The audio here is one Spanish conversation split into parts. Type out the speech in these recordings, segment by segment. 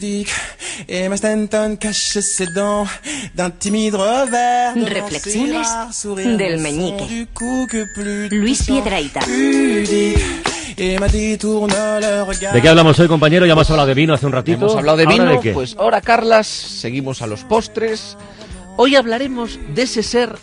pudique. Et ma Stanton cache ses dents d'un timide revers. de Reflexiones del meñique. du cou que plus Luis regard. ¿De qué hablamos hoy, compañero? Ya hemos hablado de vino hace un ratito. Hemos hablado de ¿Ahora vino, de qué? pues ahora Carlas, seguimos a los postres. Hoy hablaremos de ese ser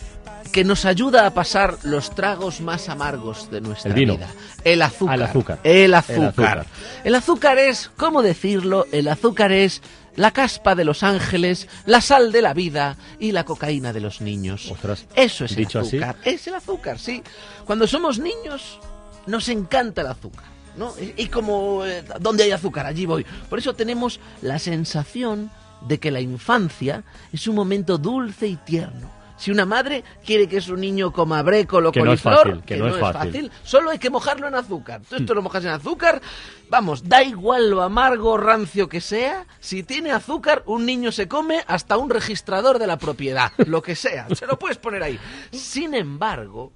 que nos ayuda a pasar los tragos más amargos de nuestra El vino. vida. El azúcar. El azúcar. El azúcar. El azúcar. El azúcar es, ¿cómo decirlo? El azúcar es la caspa de los ángeles, la sal de la vida y la cocaína de los niños. Ostras, Eso es dicho el así. azúcar. Es el azúcar, sí. Cuando somos niños nos encanta el azúcar. ¿no? Y y como, eh, ¿dónde hay azúcar? Allí voy. Por eso tenemos la sensación de que la infancia es un momento dulce y tierno. Si una madre quiere que su niño coma brécolo, Que no es fácil, que no es fácil. solo hay que mojarlo en azúcar. Tú esto lo mojas en azúcar, vamos, da igual lo amargo o rancio que sea, si tiene azúcar, un niño se come hasta un registrador de la propiedad, lo que sea, se lo puedes poner ahí. Sin embargo,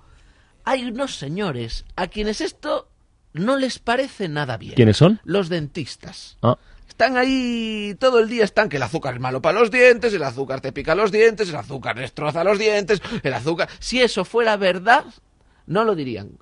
hay unos señores a quienes esto no les parece nada bien. ¿Quiénes son? Los dentistas. Ah, Están ahí todo el día, están que el azúcar es malo para los dientes, el azúcar te pica los dientes, el azúcar destroza los dientes, el azúcar... Si eso fuera verdad, no lo dirían.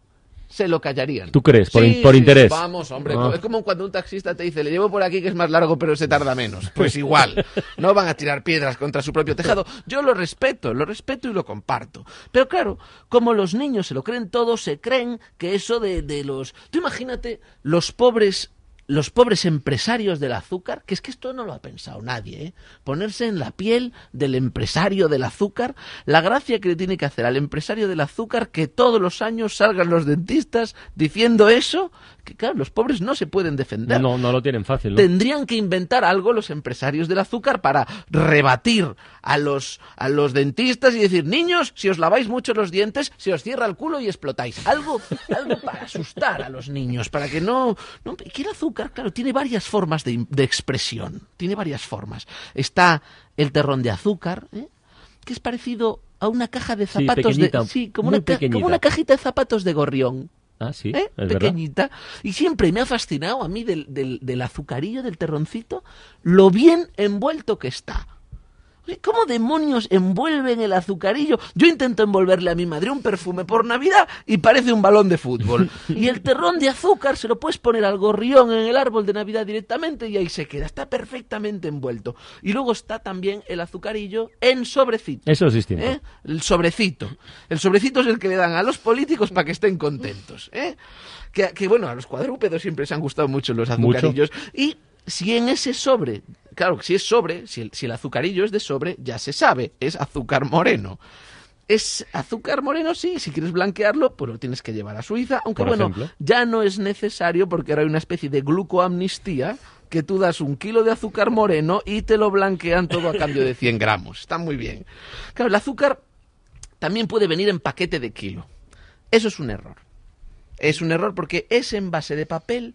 Se lo callarían. ¿Tú crees? Por Sí, in- por interés. Vamos, hombre. Ah. Es como cuando un taxista te dice, le llevo por aquí que es más largo pero se tarda menos. Pues igual. No van a tirar piedras contra su propio tejado. Yo lo respeto, lo respeto y lo comparto. Pero claro, como los niños se lo creen todo, se creen que eso de, de los... Tú imagínate los pobres los pobres empresarios del azúcar, que es que esto no lo ha pensado nadie, ¿eh? ponerse en la piel del empresario del azúcar, la gracia que le tiene que hacer al empresario del azúcar que todos los años salgan los dentistas diciendo eso, que claro, los pobres no se pueden defender. no, no lo tienen fácil, ¿no? Tendrían que inventar algo los empresarios del azúcar para rebatir a los, a los dentistas y decir, niños, si os laváis mucho los dientes, se os cierra el culo y explotáis. Algo, algo para asustar a los niños, para que no... no el claro, tiene varias formas de, de expresión, tiene varias formas. Está el terrón de azúcar, ¿eh? que es parecido a una caja de Sí, zapatos de... Sí, como una, como una cajita de zapatos de gorrión. Ah, sí, ¿eh? es verdad. pequeñita. Y siempre me ha fascinado a mí del, del, del azucarillo, del terroncito, lo bien envuelto que está. ¿Cómo demonios envuelven el azucarillo? Yo intento envolverle a mi madre un perfume por Navidad y parece un balón de fútbol. Y el terrón de azúcar se lo puedes poner al gorrión en el árbol de Navidad directamente y ahí se queda. Está perfectamente envuelto. Y luego está también el azucarillo en sobrecito. Eso es distinto. ¿eh? El sobrecito. El sobrecito es el que le dan a los políticos para que estén contentos. ¿eh? Que, que, bueno, a los cuadrúpedos siempre se han gustado mucho los Mucho. azucarillos. Y si en ese sobre, claro, si es sobre, si el, si el azucarillo es de sobre, ya se sabe, es azúcar moreno. Es azúcar moreno, sí, si quieres blanquearlo, pues lo tienes que llevar a Suiza, aunque Por bueno, ejemplo. ya no es necesario porque ahora hay una especie de glucoamnistía que tú das un kilo de azúcar moreno y te lo blanquean todo a cambio de 100 gramos. Está muy bien. Claro, el azúcar también puede venir en paquete de kilo. Eso es un error. Es un error porque ese envase de papel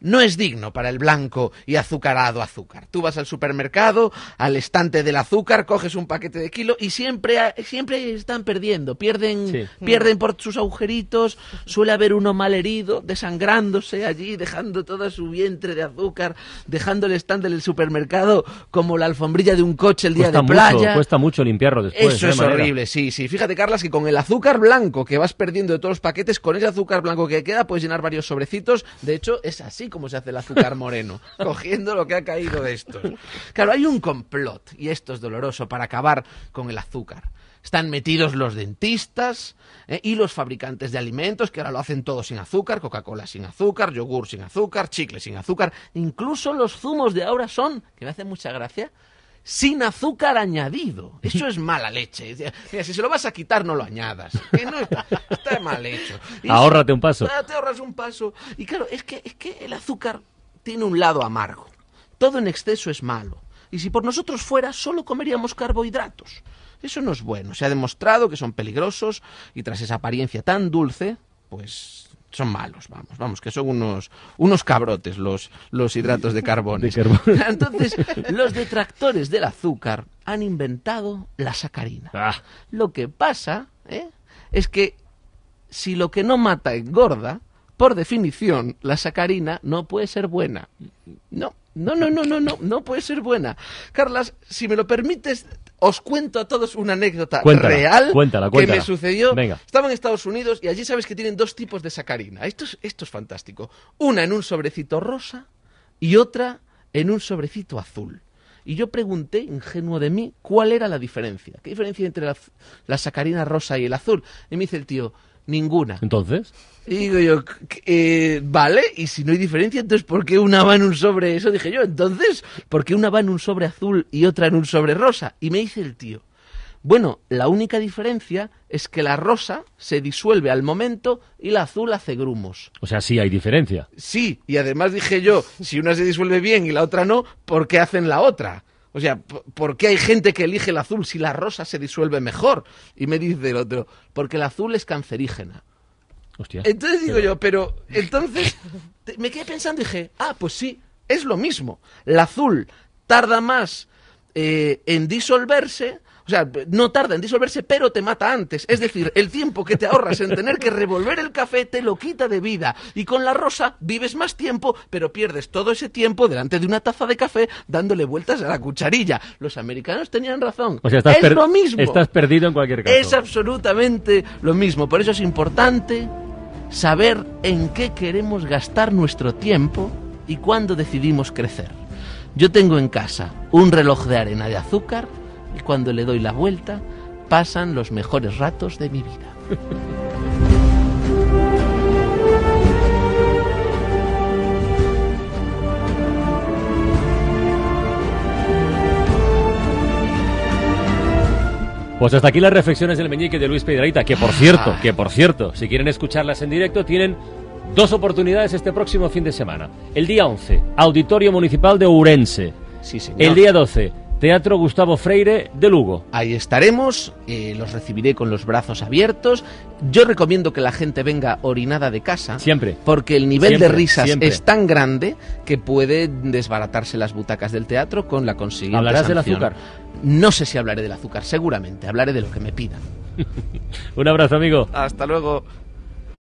no es digno para el blanco y azucarado azúcar. Tú vas al supermercado, al estante del azúcar, coges un paquete de kilo y siempre, siempre están perdiendo. Pierden, Sí. pierden por sus agujeritos, suele haber uno mal herido, desangrándose allí, dejando todo su vientre de azúcar, dejando el estante del supermercado como la alfombrilla de un coche el día Cuesta de playa. mucho, cuesta mucho limpiarlo después. Eso ¿eh, es Manera? horrible, sí, sí. Fíjate, Carlas, que con el azúcar blanco que vas perdiendo de todos los paquetes, con ese azúcar blanco que queda, puedes llenar varios sobrecitos. De hecho, es así como se hace el azúcar moreno, cogiendo lo que ha caído de estos. Claro, hay un complot, y esto es doloroso, para acabar con el azúcar. Están metidos los dentistas ¿eh? y los fabricantes de alimentos, que ahora lo hacen todo sin azúcar, Coca-Cola sin azúcar, yogur sin azúcar, chicle sin azúcar. Incluso los zumos de ahora son, que me hace mucha gracia, sin azúcar añadido. Eso es mala leche. Mira, si se lo vas a quitar, no lo añadas. Que no está, está mal hecho. Y Ahórrate un paso. Te ahorras un paso. Y claro, es que, es que el azúcar tiene un lado amargo. Todo en exceso es malo. Y si por nosotros fuera, solo comeríamos carbohidratos. Eso no es bueno. Se ha demostrado que son peligrosos y tras esa apariencia tan dulce, pues son malos, vamos, vamos, que son unos, unos cabrotes los, los hidratos de carbono. De carbono. Entonces, los detractores del azúcar han inventado la sacarina. Ah, Lo que pasa ¿eh? es que si lo que no mata engorda, por definición, la sacarina no puede ser buena. No, No, no, no, no, no, no puede ser buena. Carlas, si me lo permites, os cuento a todos una anécdota Cuéntala, real cuéntala, que me sucedió. Venga. Estaba en Estados Unidos y allí sabes que tienen dos tipos de sacarina. Esto es, esto es fantástico. Una en un sobrecito rosa y otra en un sobrecito azul. Y yo pregunté, ingenuo de mí, cuál era la diferencia. ¿Qué diferencia hay entre la, la sacarina rosa y el azul? Y me dice el tío, ninguna. Entonces, Y digo yo, "C- eh, vale, y si no hay diferencia, entonces ¿por qué una va en un sobre? Eso dije yo, entonces, ¿por qué una va en un sobre azul y otra en un sobre rosa? Y me dice el tío, bueno, la única diferencia es que la rosa se disuelve al momento y la azul hace grumos. o sea, sí hay diferencia. Sí, y además dije yo, si una se disuelve bien y la otra no, ¿por qué hacen la otra? O sea, ¿por qué hay gente que elige el azul si la rosa se disuelve mejor? Y me dice el otro, porque el azul es cancerígena. Hostia. Entonces digo yo, pero entonces me quedé pensando y dije, ah, pues sí, es lo mismo. La azul tarda más eh, en disolverse, o sea, no tarda en disolverse, pero te mata antes. Es decir, el tiempo que te ahorras en tener que revolver el café te lo quita de vida. Y con la rosa vives más tiempo, pero pierdes todo ese tiempo delante de una taza de café dándole vueltas a la cucharilla. Los americanos tenían razón. O sea, estás, es lo mismo. estás perdido en cualquier caso. Es absolutamente lo mismo. Por eso es importante saber en qué queremos gastar nuestro tiempo y cuándo decidimos crecer. Yo tengo en casa un reloj de arena de azúcar y cuando le doy la vuelta pasan los mejores ratos de mi vida. Pues hasta aquí las reflexiones del meñique de Luis Piedrahita, que por Ah. cierto, que por cierto, si quieren escucharlas en directo, tienen dos oportunidades este próximo fin de semana. El día 11, Auditorio Municipal de Ourense. Sí, señor. El día 12, Teatro Gustavo Freire de Lugo. Ahí estaremos, eh, los recibiré con los brazos abiertos. Yo recomiendo que la gente venga orinada de casa. Siempre. Porque el nivel Siempre, de risas siempre. es tan grande que puede desbaratarse las butacas del teatro con la consiguiente ¿Hablarás del azúcar? No sé si hablaré del azúcar, seguramente. Hablaré de lo que me pidan. Un abrazo, amigo. Hasta luego.